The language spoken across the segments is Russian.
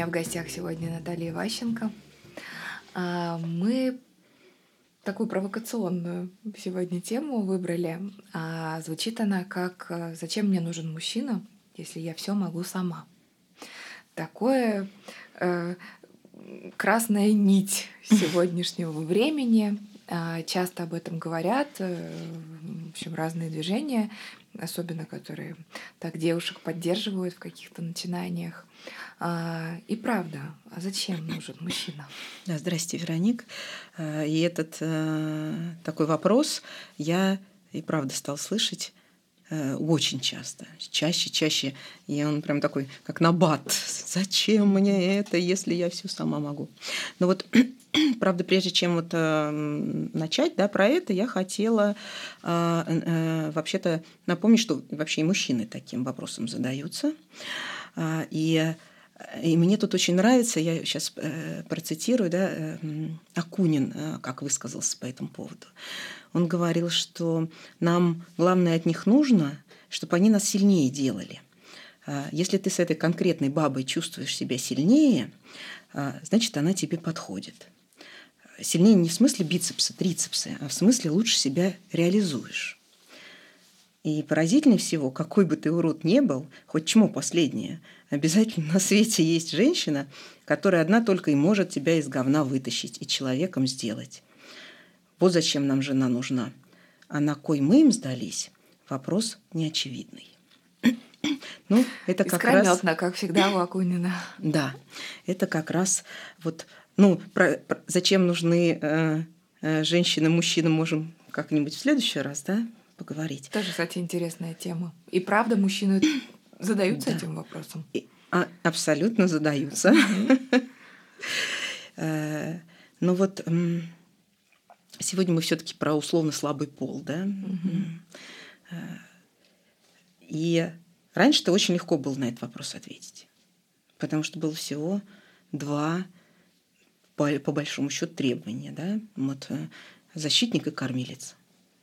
меня в гостях сегодня Наталья Ващенко. А, мы такую провокационную сегодня тему выбрали. А звучит она как «Зачем мне нужен мужчина, если я все могу сама?» Такое э, красная нить сегодняшнего времени. А, часто об этом говорят, э, в общем, разные движения, особенно которые так девушек поддерживают в каких-то начинаниях. А, и правда, а зачем нужен мужчина? Да, здрасте, Вероник. А, и этот э, такой вопрос я и правда стал слышать э, очень часто, чаще, чаще. И он прям такой, как набат. Зачем мне это, если я все сама могу? Но вот Правда, прежде чем вот э, начать да, про это, я хотела э, э, вообще-то напомнить, что вообще и мужчины таким вопросом задаются. Э, и, и мне тут очень нравится, я сейчас э, процитирую, да, э, Акунин, э, как высказался по этому поводу. Он говорил, что нам главное от них нужно, чтобы они нас сильнее делали. Э, если ты с этой конкретной бабой чувствуешь себя сильнее, э, значит, она тебе подходит сильнее не в смысле бицепса, трицепса, а в смысле лучше себя реализуешь. И поразительнее всего, какой бы ты урод не был, хоть чему последнее, обязательно на свете есть женщина, которая одна только и может тебя из говна вытащить и человеком сделать. Вот зачем нам жена нужна. А на кой мы им сдались, вопрос неочевидный. Ну, это как раз... как всегда у Акунина. Да, это как раз вот ну, про, про, зачем нужны э, э, женщины, мужчины, можем как-нибудь в следующий раз, да, поговорить. Тоже, кстати, интересная тема. И правда, мужчины задаются этим вопросом? А, абсолютно задаются. Э, Но ну вот сегодня мы все-таки про условно слабый пол, да. Э, и раньше-то очень легко было на этот вопрос ответить, потому что было всего два по, по большому счету требования, да, вот э, защитник и кормилец.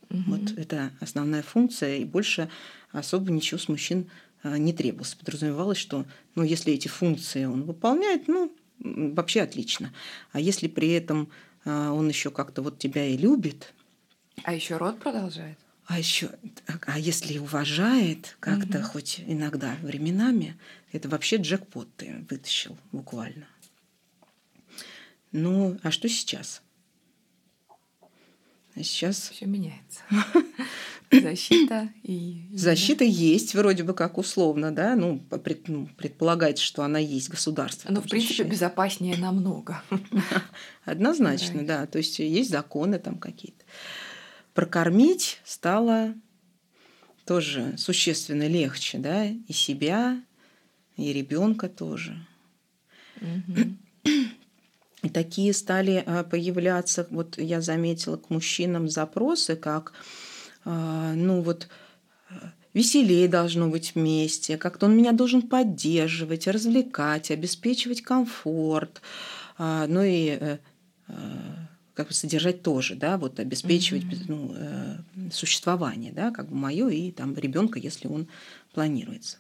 Угу. Вот это основная функция, и больше особо ничего с мужчин э, не требовалось. Подразумевалось, что ну, если эти функции он выполняет, ну, вообще отлично. А если при этом э, он еще как-то вот тебя и любит. А еще род продолжает. А еще, а если уважает как-то угу. хоть иногда временами, это вообще джекпот ты вытащил буквально. Ну, а что сейчас? А сейчас... Все меняется. Защита и... Защита есть, вроде бы как условно, да, ну, пред, ну предполагается, что она есть государство. Ну, в принципе, защищает. безопаснее намного. Однозначно, да. То есть есть законы там какие-то. Прокормить стало тоже существенно легче, да, и себя, и ребенка тоже. И такие стали а, появляться, вот я заметила к мужчинам запросы, как, а, ну вот, веселее должно быть вместе, как-то он меня должен поддерживать, развлекать, обеспечивать комфорт, ну и э, как бы содержать тоже, да, вот обеспечивать mm-hmm. ну, э, существование, да, как бы мое и там ребенка, если он планируется.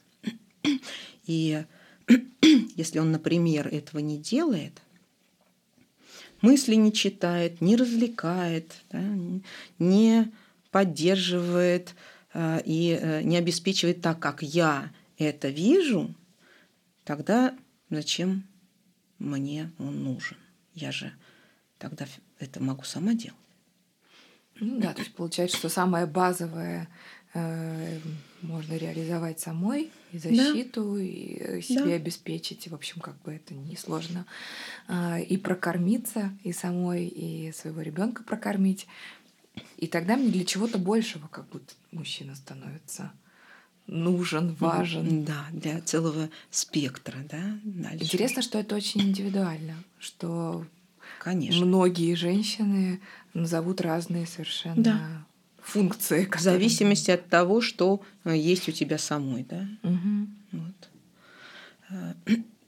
И если он, например, этого не делает, мысли не читает, не развлекает, да, не поддерживает э, и э, не обеспечивает так, как я это вижу, тогда зачем мне он нужен? Я же тогда это могу сама делать. Ну да, то есть получается, что самое базовое можно реализовать самой, и защиту, да. и э, себе да. обеспечить, в общем, как бы это несложно, э, и прокормиться, и самой, и своего ребенка прокормить. И тогда мне для чего-то большего как будто мужчина становится нужен, важен. Да, для целого спектра, да. Дальше. Интересно, что это очень индивидуально, что Конечно. многие женщины назовут разные совершенно да функции. Которые... В зависимости от того, что э, есть у тебя самой, да. Угу. Вот. Э,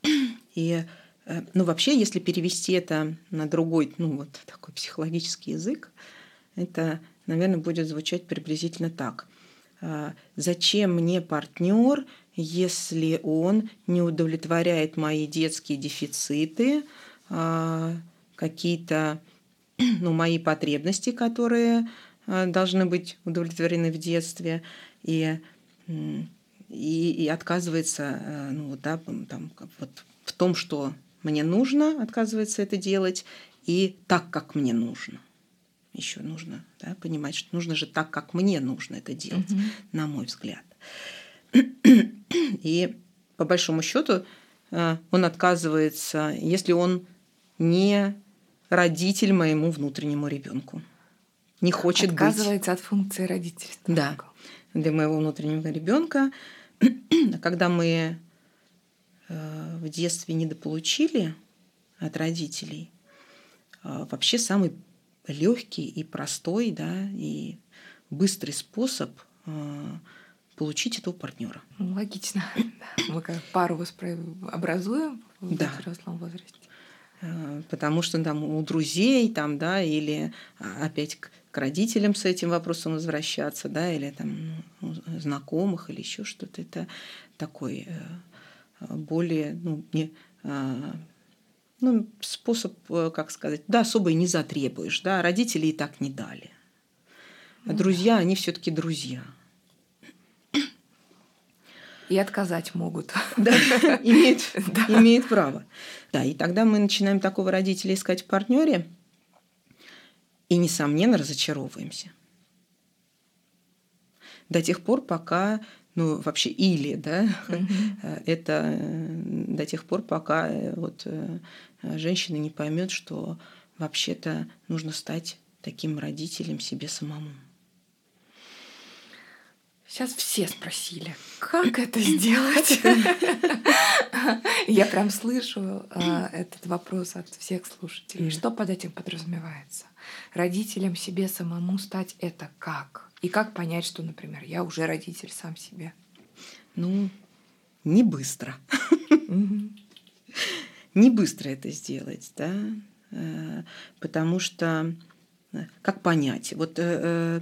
и э, ну, вообще, если перевести это на другой, ну, вот такой психологический язык, это, наверное, будет звучать приблизительно так. Зачем мне партнер, если он не удовлетворяет мои детские дефициты, какие-то ну, мои потребности, которые должны быть удовлетворены в детстве, и, и, и отказывается э, ну, да, там, вот, в том, что мне нужно, отказывается это делать, и так, как мне нужно. Еще нужно да, понимать, что нужно же так, как мне нужно это делать, угу. на мой взгляд. И по большому счету э, он отказывается, если он не родитель моему внутреннему ребенку. Не хочет Отказывается быть. от функции родительства. Да, для моего внутреннего ребенка. Когда мы э, в детстве недополучили от родителей, э, вообще самый легкий и простой, да, и быстрый способ получить этого партнера. Ну, логично. Мы как пару образуем в да. взрослом возрасте. Э, потому что там у друзей там, да, или а, опять к, родителям с этим вопросом возвращаться, да, или там ну, знакомых или еще что-то. Это такой э, более, ну, не, а, ну, способ, э, как сказать, да, особо и не затребуешь, да, родители и так не дали. А друзья, они все-таки друзья. И отказать могут. Да, имеет, да. имеет право. Да, и тогда мы начинаем такого родителя искать в партнере и, несомненно, разочаровываемся. До тех пор, пока, ну, вообще или, да, mm-hmm. это до тех пор, пока э, вот э, женщина не поймет, что вообще-то нужно стать таким родителем себе самому. Сейчас все спросили, как это сделать? Я прям слышу а, этот вопрос от всех слушателей. Что под этим подразумевается? Родителям себе самому стать это как? И как понять, что, например, я уже родитель сам себе? Ну, не быстро. Не быстро это сделать, да? Э, потому что э, как понять? Вот э,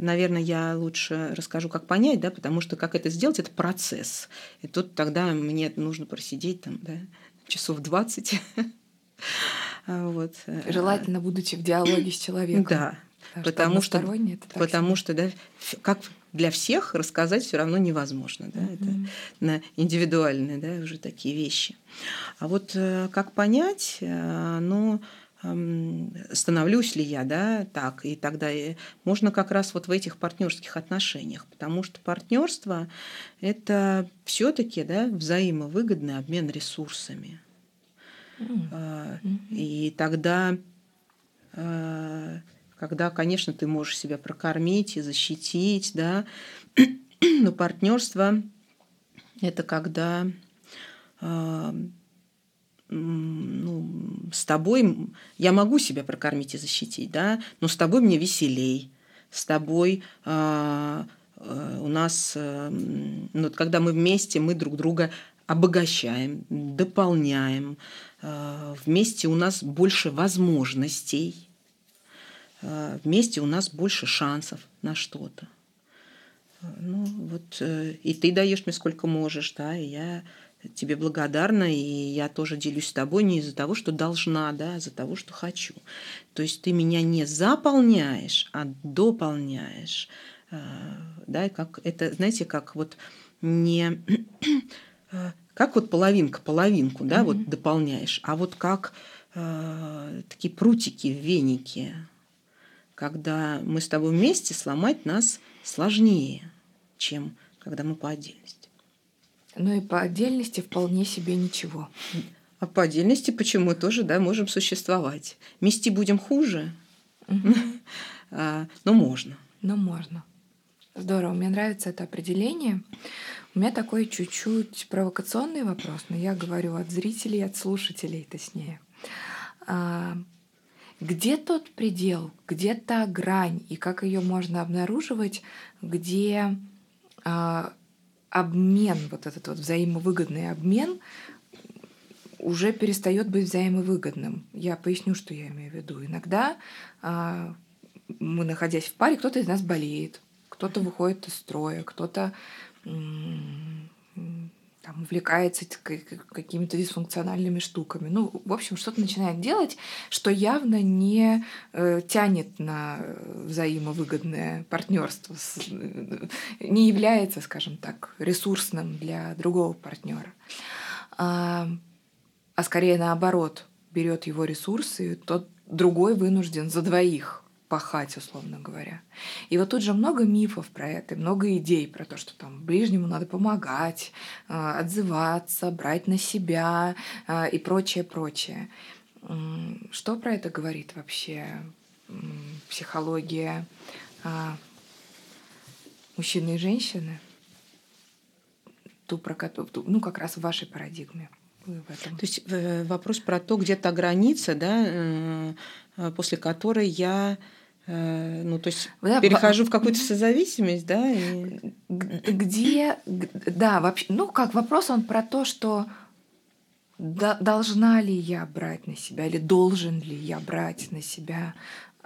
наверное, я лучше расскажу, как понять, да, потому что как это сделать, это процесс. И тут тогда мне нужно просидеть там, да, часов 20. вот. Желательно, будучи в диалоге с человеком. Да, потому что, потому что, да, как для всех рассказать все равно невозможно, да, mm-hmm. это на индивидуальные, да, уже такие вещи. А вот э, как понять, э, ну, становлюсь ли я, да, так, и тогда можно как раз вот в этих партнерских отношениях, потому что партнерство это все-таки, да, взаимовыгодный обмен ресурсами. Mm-hmm. И тогда, а, когда, конечно, ты можешь себя прокормить и защитить, да, но партнерство это когда ну, с тобой я могу себя прокормить и защитить, да, но с тобой мне веселей, с тобой э, э, у нас, э, ну, когда мы вместе, мы друг друга обогащаем, дополняем, э, вместе у нас больше возможностей, э, вместе у нас больше шансов на что-то. Ну, вот, э, и ты даешь мне сколько можешь, да, и я тебе благодарна, и я тоже делюсь с тобой не из-за того, что должна, да, а из-за того, что хочу. То есть ты меня не заполняешь, а дополняешь. А, да, как это, знаете, как вот не а, как вот половинка половинку, да, mm-hmm. вот дополняешь, а вот как э, такие прутики в венике, когда мы с тобой вместе сломать нас сложнее, чем когда мы по отдельности. Ну и по отдельности вполне себе ничего. А по отдельности почему тоже, да, можем существовать. Мести будем хуже, а, но можно. Но можно. Здорово, мне нравится это определение. У меня такой чуть-чуть провокационный вопрос, но я говорю от зрителей, от слушателей, точнее. А, где тот предел, где та грань и как ее можно обнаруживать, где а, обмен, вот этот вот взаимовыгодный обмен уже перестает быть взаимовыгодным. Я поясню, что я имею в виду. Иногда а, мы, находясь в паре, кто-то из нас болеет, кто-то выходит из строя, кто-то там, увлекается какими-то дисфункциональными штуками. Ну, в общем, что-то начинает делать, что явно не э, тянет на взаимовыгодное партнерство, с, э, не является, скажем так, ресурсным для другого партнера. А, а скорее наоборот, берет его ресурсы, и тот другой вынужден за двоих пахать, условно говоря. И вот тут же много мифов про это, много идей про то, что там ближнему надо помогать, а, отзываться, брать на себя а, и прочее, прочее. Что про это говорит вообще психология а, мужчины и женщины? Ту, про которую, ну, как раз в вашей парадигме. То есть э, вопрос про то, где то граница, да, э, после которой я Э, ну, то есть да, перехожу в какую-то созависимость, да? И... Где, да, вообще, ну, как вопрос он про то, что должна ли я брать на себя или должен ли я брать на себя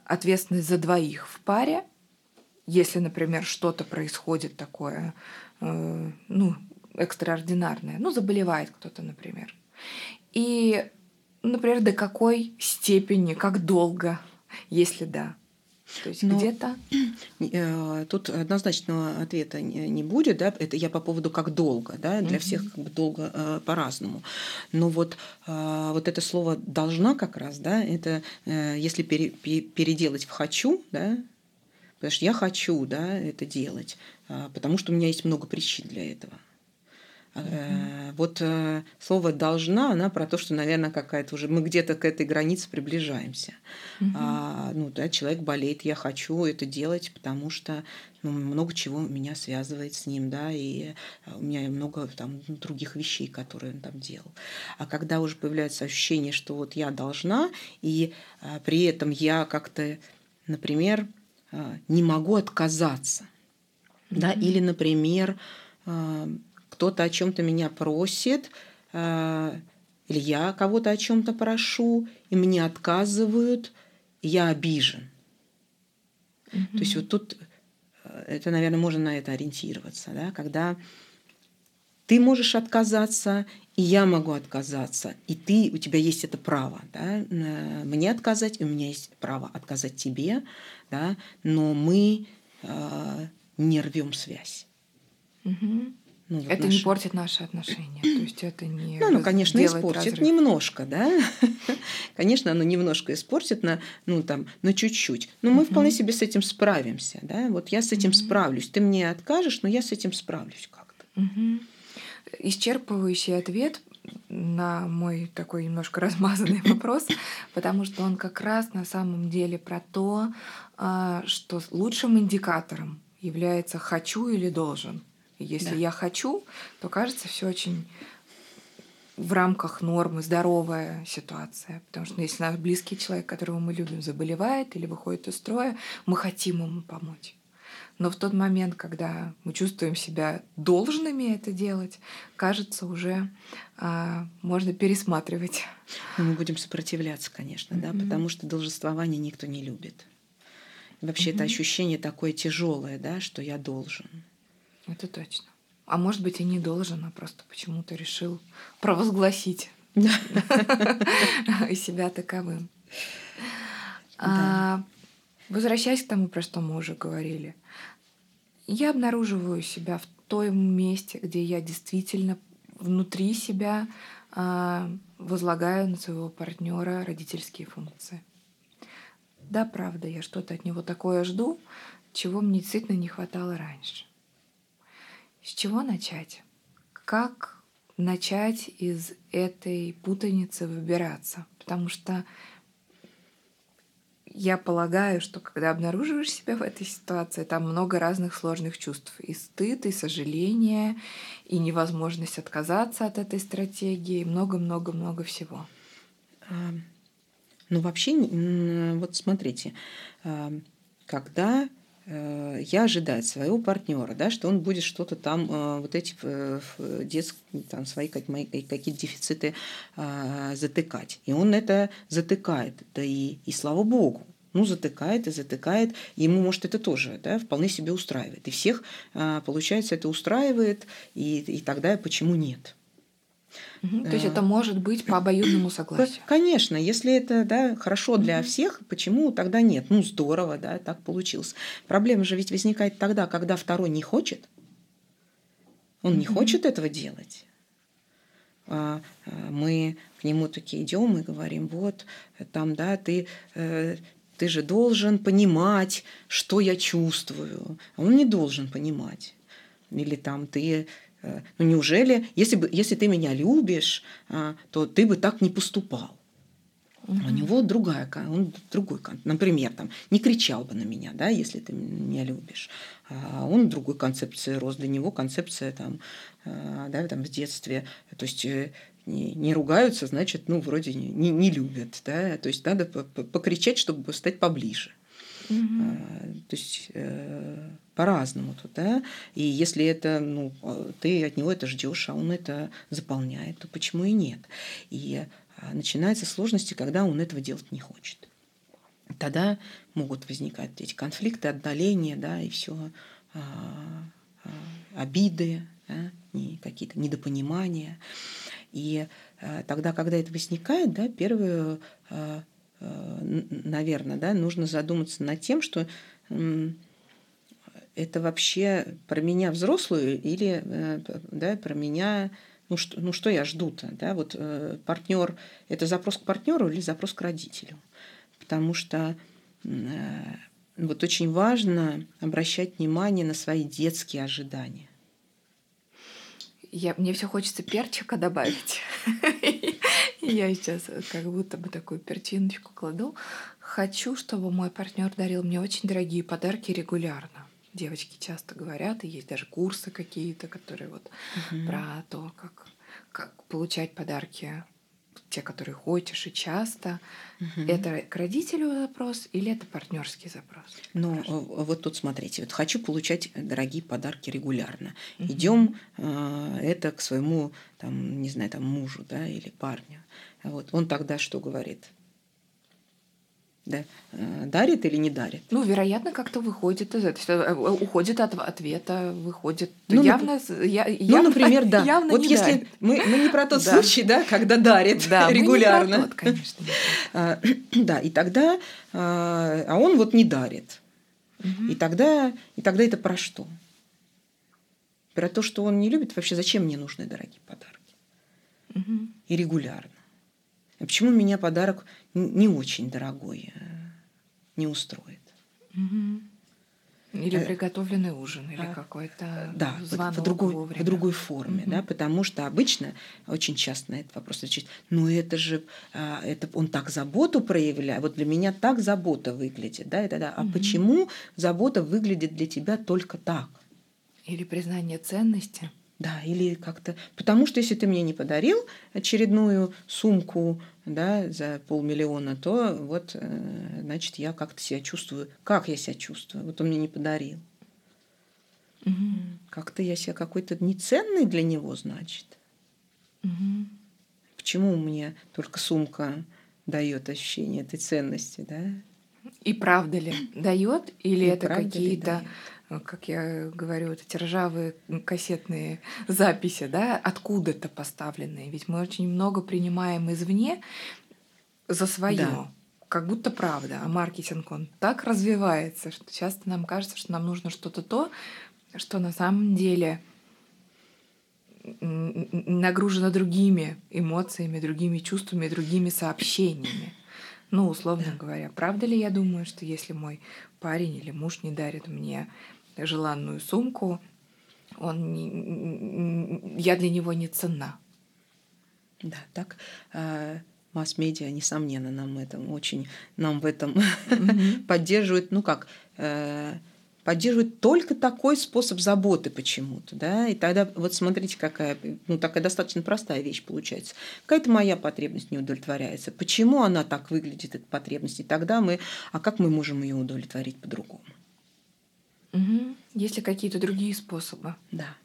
ответственность за двоих в паре, если, например, что-то происходит такое, э, ну, экстраординарное, ну, заболевает кто-то, например. И, например, до какой степени, как долго, если да. То есть Но где-то э, тут однозначного ответа не будет, да, это я по поводу как долго, да, для угу. всех как бы долго э, по-разному. Но вот э, вот это слово должна как раз, да, это если пере, переделать в хочу, да, потому что я хочу, да, это делать, э, потому что у меня есть много причин для этого. Э, вот э, слово должна, она про то, что, наверное, какая-то уже мы где-то к этой границе приближаемся. Угу. А, ну да, человек болеет, я хочу это делать, потому что ну, много чего меня связывает с ним, да, и у меня много там других вещей, которые он там делал. А когда уже появляется ощущение, что вот я должна, и а, при этом я как-то, например, а, не могу отказаться, угу. да, или, например, а, кто-то о чем-то меня просит, э, или я кого-то о чем-то прошу, и мне отказывают, и я обижен. Mm-hmm. То есть вот тут э, это, наверное, можно на это ориентироваться, да, когда ты можешь отказаться, и я могу отказаться, и ты, у тебя есть это право, да, мне отказать, и у меня есть право отказать тебе, да, но мы э, не рвем связь. Угу. Ну, вот это наши... не портит наши отношения. То есть это не. Ну, ну конечно, испортит разрыв. немножко, да. конечно, оно немножко испортит на, ну, там, на чуть-чуть. Но мы вполне себе с этим справимся. Да? Вот я с этим справлюсь. Ты мне откажешь, но я с этим справлюсь как-то. Исчерпывающий ответ на мой такой немножко размазанный вопрос, потому что он как раз на самом деле про то, а, что лучшим индикатором является хочу или должен. Если да. я хочу, то кажется все очень в рамках нормы, здоровая ситуация. Потому что если наш близкий человек, которого мы любим, заболевает или выходит из строя, мы хотим ему помочь. Но в тот момент, когда мы чувствуем себя должными это делать, кажется, уже а, можно пересматривать. Но мы будем сопротивляться, конечно, mm-hmm. да, потому что должествование никто не любит. И вообще mm-hmm. это ощущение такое тяжелое, да, что я должен. Это точно. А может быть, и не должен, а просто почему-то решил провозгласить себя таковым. А, возвращаясь к тому, про что мы уже говорили, я обнаруживаю себя в том месте, где я действительно внутри себя а, возлагаю на своего партнера родительские функции. Да, правда, я что-то от него такое жду, чего мне действительно не хватало раньше. С чего начать? Как начать из этой путаницы выбираться? Потому что я полагаю, что когда обнаруживаешь себя в этой ситуации, там много разных сложных чувств. И стыд, и сожаление, и невозможность отказаться от этой стратегии, много-много-много всего. Ну, вообще, вот смотрите, когда Э, я ожидаю своего партнера, да, что он будет что-то там, э, вот эти э, детские, там, свои какие-то дефициты затыкать. И он это затыкает. Да и, и слава богу. ну, затыкает и затыкает. Ему, может, это тоже да, вполне себе устраивает. И всех, получается, это устраивает, и, и тогда почему нет? Угу, то есть это может быть по обоюдному согласию. Конечно, если это да, хорошо для угу. всех, почему тогда нет? Ну, здорово, да, так получилось. Проблема же ведь возникает тогда, когда второй не хочет. Он угу. не хочет этого делать. А, а, мы к нему такие идем и говорим, вот, там, да, ты, э, ты же должен понимать, что я чувствую. А он не должен понимать. Или там ты Э, ну неужели, если, бы, если ты меня любишь, а, то ты бы так не поступал. Угу. У него другая, он другой, например, там, не кричал бы на меня, да, если ты меня любишь. А он другой концепции рос, для него концепция там, а, да, там в детстве, то есть э, не, не ругаются, значит, ну, вроде не, не любят, да, то есть надо покричать, чтобы стать поближе. Угу. То есть э, по-разному тут, да. И если это, ну, ты от него это ждешь, а он это заполняет, то почему и нет? И начинаются сложности, когда он этого делать не хочет. Тогда могут возникать эти конфликты, отдаления, да, и все а, а, обиды, да, какие-то недопонимания. И тогда, когда это возникает, да, первую Э, наверное, да, нужно задуматься над тем, что это вообще про меня взрослую или э, да, про меня, ну что, ну что я жду-то, да, вот э, партнер, это запрос к партнеру или запрос к родителю, потому что вот очень важно обращать внимание на свои детские ожидания. Я, мне все хочется перчика добавить. Я сейчас как будто бы такую перчиночку кладу. Хочу, чтобы мой партнер дарил мне очень дорогие подарки регулярно. Девочки часто говорят, и есть даже курсы какие-то, которые вот угу. про то, как, как получать подарки те, которые хочешь и часто. Угу. Это к родителю запрос или это партнерский запрос? Ну, вот тут смотрите, вот хочу получать дорогие подарки регулярно. Угу. Идем э, это к своему, там, не знаю, там мужу, да, или парню. Вот он тогда что говорит? Да, э, дарит или не дарит. Ну, вероятно, как-то выходит из этого, э, уходит от ответа, выходит. Ну, явно, я, ну, явно, например, да. Явно вот не если дарит. мы, мы не про тот да. случай, да, когда дарит да, регулярно. Мы не про тот, конечно. А, да, и тогда, а, а он вот не дарит. Угу. И тогда, и тогда это про что? Про то, что он не любит. Вообще, зачем мне нужны дорогие подарки? Угу. И регулярно. А почему меня подарок не очень дорогой э, не устроит? Или э, приготовленный ужин, или а, какой-то да, звонок в другой, вовремя. в другой форме, угу. да, потому что обычно очень часто на этот вопрос отвечают, ну это же, а, это он так заботу проявляет, вот для меня так забота выглядит, да, это да, а угу. почему забота выглядит для тебя только так? Или признание ценности. Да, или как-то... Потому что если ты мне не подарил очередную сумку да, за полмиллиона, то вот, э, значит, я как-то себя чувствую. Как я себя чувствую? Вот он мне не подарил. Угу. Как-то я себя какой-то неценный для него, значит. Угу. Почему мне только сумка дает ощущение этой ценности, да? И правда ли дает, или И это какие-то как я говорю, вот эти ржавые кассетные записи, да, откуда-то поставленные. Ведь мы очень много принимаем извне за свое. Да. Как будто правда. А маркетинг, он так развивается, что часто нам кажется, что нам нужно что-то то, что на самом деле нагружено другими эмоциями, другими чувствами, другими сообщениями. Ну, условно да. говоря, правда ли я думаю, что если мой парень или муж не дарит мне желанную сумку, он не, я для него не ценна. Да, так э, масс-медиа, несомненно, нам этом очень, нам в этом mm-hmm. поддерживает, ну как, э, поддерживает только такой способ заботы почему-то, да, и тогда вот смотрите, какая, ну такая достаточно простая вещь получается. Какая-то моя потребность не удовлетворяется. Почему она так выглядит, эта потребность? И тогда мы, а как мы можем ее удовлетворить по-другому? Угу. Есть ли какие-то другие способы? Да.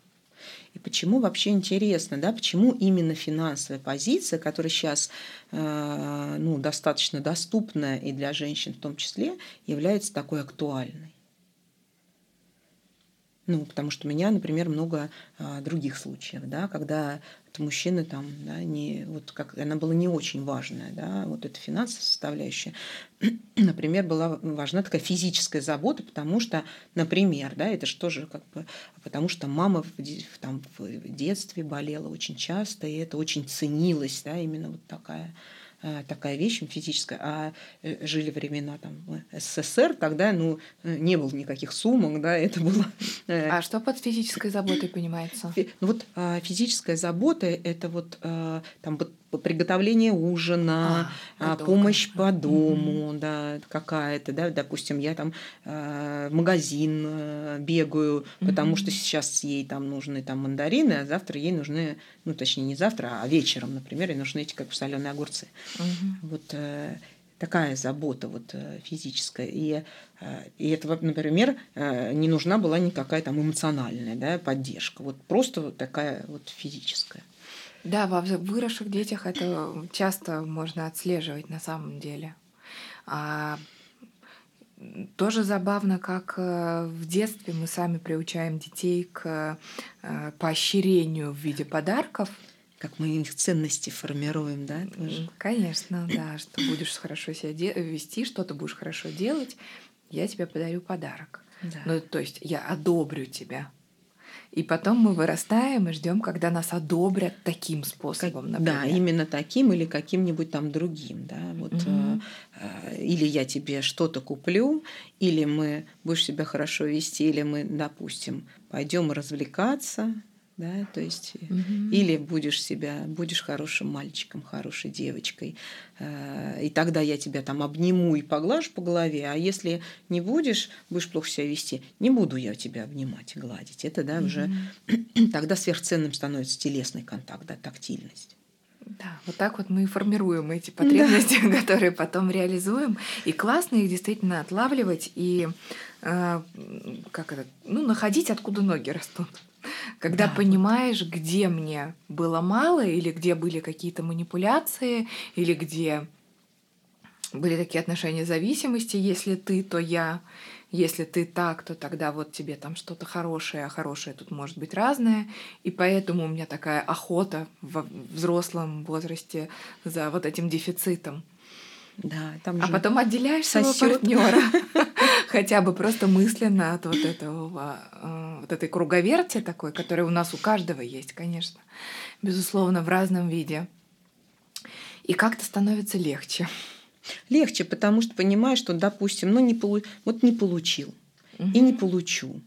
И почему вообще интересно, да, почему именно финансовая позиция, которая сейчас э, ну, достаточно доступная и для женщин в том числе, является такой актуальной? Ну, потому что у меня, например, много а, других случаев, да, когда мужчины там, да, не, вот как, она была не очень важная, да, вот эта финансовая составляющая, например, была важна такая физическая забота, потому что, например, да, это же тоже как бы, потому что мама в, там, в детстве болела очень часто, и это очень ценилось, да, именно вот такая такая вещь физическая, а э, жили времена там СССР, тогда ну, э, не было никаких сумок, да, это было... А что под физической заботой понимается? Ну вот а, физическая забота – это вот там приготовление ужина, а, помощь по дому, mm-hmm. да, какая-то, да, допустим, я там э, в магазин э, бегаю, mm-hmm. потому что сейчас ей там нужны там мандарины, а завтра ей нужны, ну точнее не завтра, а вечером, например, ей нужны эти как соленые огурцы. Mm-hmm. Вот э, такая забота вот э, физическая. И, э, и это, например, э, не нужна была никакая там эмоциональная да, поддержка. Вот просто вот такая вот физическая. Да, во выросших детях это часто можно отслеживать на самом деле. А тоже забавно, как э, в детстве мы сами приучаем детей к э, поощрению в виде подарков. Как мы их ценности формируем, да? Тоже? Конечно, да, что будешь хорошо себя вести, что ты будешь хорошо делать, я тебе подарю подарок. Да. Ну, то есть я одобрю тебя. И потом мы вырастаем и ждем, когда нас одобрят таким способом, например. Да, именно таким или каким-нибудь там другим, да. Вот, угу. или я тебе что-то куплю, или мы будешь себя хорошо вести, или мы, допустим, пойдем развлекаться, да, то есть угу. или будешь себя, будешь хорошим мальчиком, хорошей девочкой, э, и тогда я тебя там обниму и поглажу по голове, а если не будешь, будешь плохо себя вести, не буду я тебя обнимать и гладить. Это да, угу. уже тогда сверхценным становится телесный контакт, да, тактильность. Да, вот так вот мы и формируем эти потребности, да. которые потом реализуем. И классно их действительно отлавливать и э, как это, ну, находить, откуда ноги растут. Когда да. понимаешь, где мне было мало, или где были какие-то манипуляции, или где были такие отношения зависимости, если ты, то я, если ты так, то тогда вот тебе там что-то хорошее, а хорошее тут может быть разное. И поэтому у меня такая охота в взрослом возрасте за вот этим дефицитом. Да, там а потом отделяешь своего партнера хотя бы просто мысленно от вот этого, э, вот этой круговерти такой, которая у нас у каждого есть, конечно, безусловно, в разном виде. И как-то становится легче. Легче, потому что понимаешь, что, допустим, ну не полу... вот не получил угу. и не получу.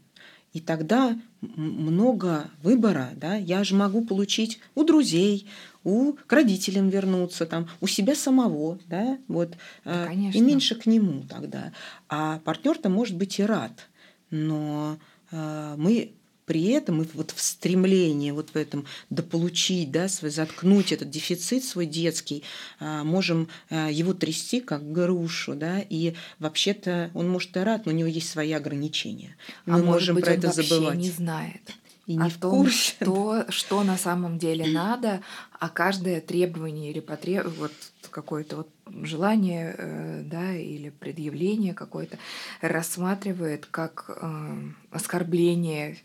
И тогда много выбора, да, я же могу получить у друзей, у к родителям вернуться, там, у себя самого, да, вот, да, э, и меньше к нему тогда. А партнер-то может быть и рад, но э, мы при этом и вот в стремлении вот в этом дополучить, да, свой, заткнуть этот дефицит свой детский, э, можем его трясти как грушу, да, и вообще-то он может и рад, но у него есть свои ограничения. Мы а можем быть, про это забывать. не знает и не о в том, курсе. Что, что на самом деле надо, а каждое требование или потреб... вот какое-то вот желание э, да, или предъявление какое-то рассматривает как э, оскорбление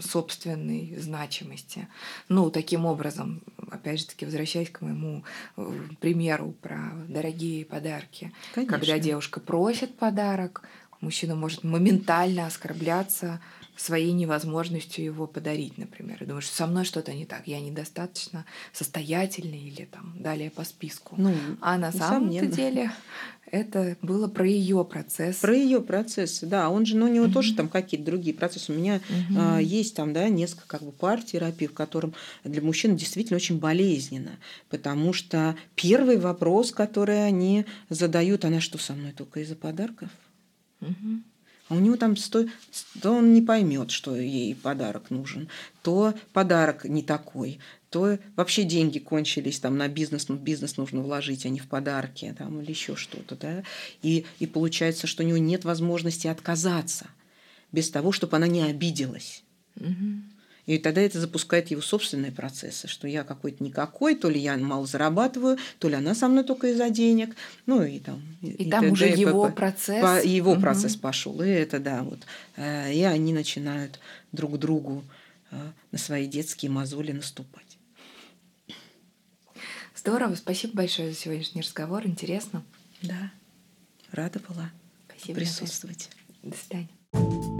собственной значимости. Ну, таким образом, опять же таки, возвращаясь к моему э, примеру про дорогие подарки. Конечно. Когда девушка просит подарок, мужчина может моментально оскорбляться своей невозможностью его подарить, например. И думаешь, со мной что-то не так, я недостаточно состоятельный или там далее по списку. Ну, а на самом деле это было про ее процесс. Про ее процесс, да. Он же, ну, у него mm-hmm. тоже там какие-то другие процессы. У меня mm-hmm. а, есть там, да, несколько как бы пар терапии, в котором для мужчин действительно очень болезненно, потому что первый вопрос, который они задают, она что со мной только из-за подарков? А у него там сто... то он не поймет, что ей подарок нужен, то подарок не такой, то вообще деньги кончились там на бизнес, ну бизнес нужно вложить, а не в подарки там, или еще что-то, да, и, и получается, что у него нет возможности отказаться без того, чтобы она не обиделась. Угу. И тогда это запускает его собственные процессы, что я какой-то никакой, то ли я мало зарабатываю, то ли она со мной только из-за денег. Ну и там. И, и там уже его по, процесс. По, его угу. процесс пошел. И это да, вот. Э, и они начинают друг другу э, на свои детские мозоли наступать. Здорово, спасибо большое за сегодняшний разговор, интересно. Да, рада была Спасибо присутствовать. До свидания.